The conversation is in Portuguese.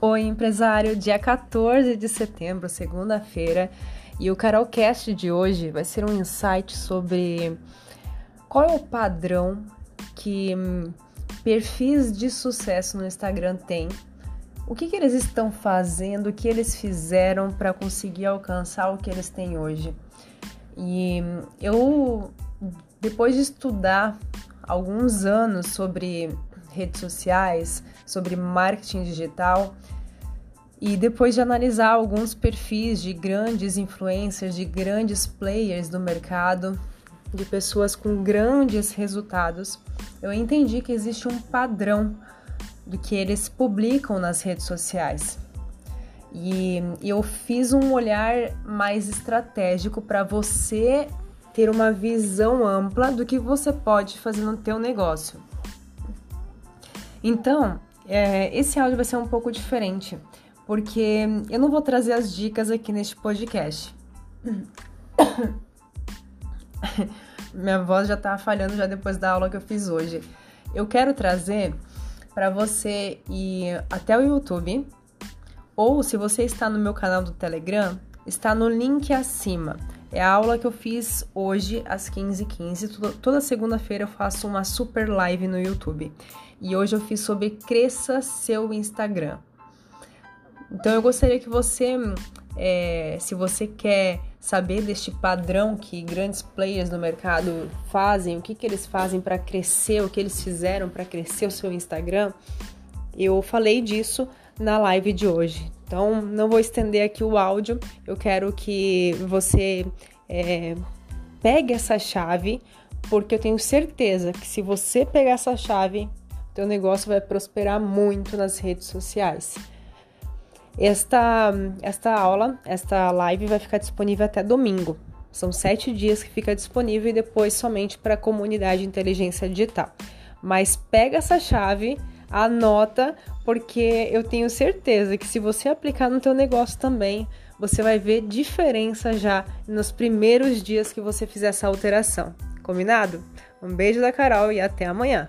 Oi, empresário, dia 14 de setembro, segunda-feira, e o Carolcast de hoje vai ser um insight sobre qual é o padrão que hum, perfis de sucesso no Instagram têm, o que, que eles estão fazendo, o que eles fizeram para conseguir alcançar o que eles têm hoje. E hum, eu, depois de estudar alguns anos sobre redes sociais, sobre marketing digital, e depois de analisar alguns perfis de grandes influencers, de grandes players do mercado, de pessoas com grandes resultados, eu entendi que existe um padrão do que eles publicam nas redes sociais. E eu fiz um olhar mais estratégico para você ter uma visão ampla do que você pode fazer no teu negócio. Então, é, esse áudio vai ser um pouco diferente, porque eu não vou trazer as dicas aqui neste podcast. Minha voz já tá falhando já depois da aula que eu fiz hoje. Eu quero trazer para você ir até o YouTube, ou se você está no meu canal do Telegram, está no link acima. É a aula que eu fiz hoje às 15h15. Toda segunda-feira eu faço uma super live no YouTube. E hoje eu fiz sobre cresça seu Instagram. Então eu gostaria que você, é, se você quer saber deste padrão que grandes players no mercado fazem, o que, que eles fazem para crescer, o que eles fizeram para crescer o seu Instagram, eu falei disso na live de hoje. Então, não vou estender aqui o áudio, eu quero que você é, pegue essa chave, porque eu tenho certeza que se você pegar essa chave, teu negócio vai prosperar muito nas redes sociais. Esta, esta aula, esta live vai ficar disponível até domingo. São sete dias que fica disponível e depois somente para a comunidade inteligência digital. Mas pega essa chave anota, porque eu tenho certeza que se você aplicar no teu negócio também, você vai ver diferença já nos primeiros dias que você fizer essa alteração. Combinado? Um beijo da Carol e até amanhã.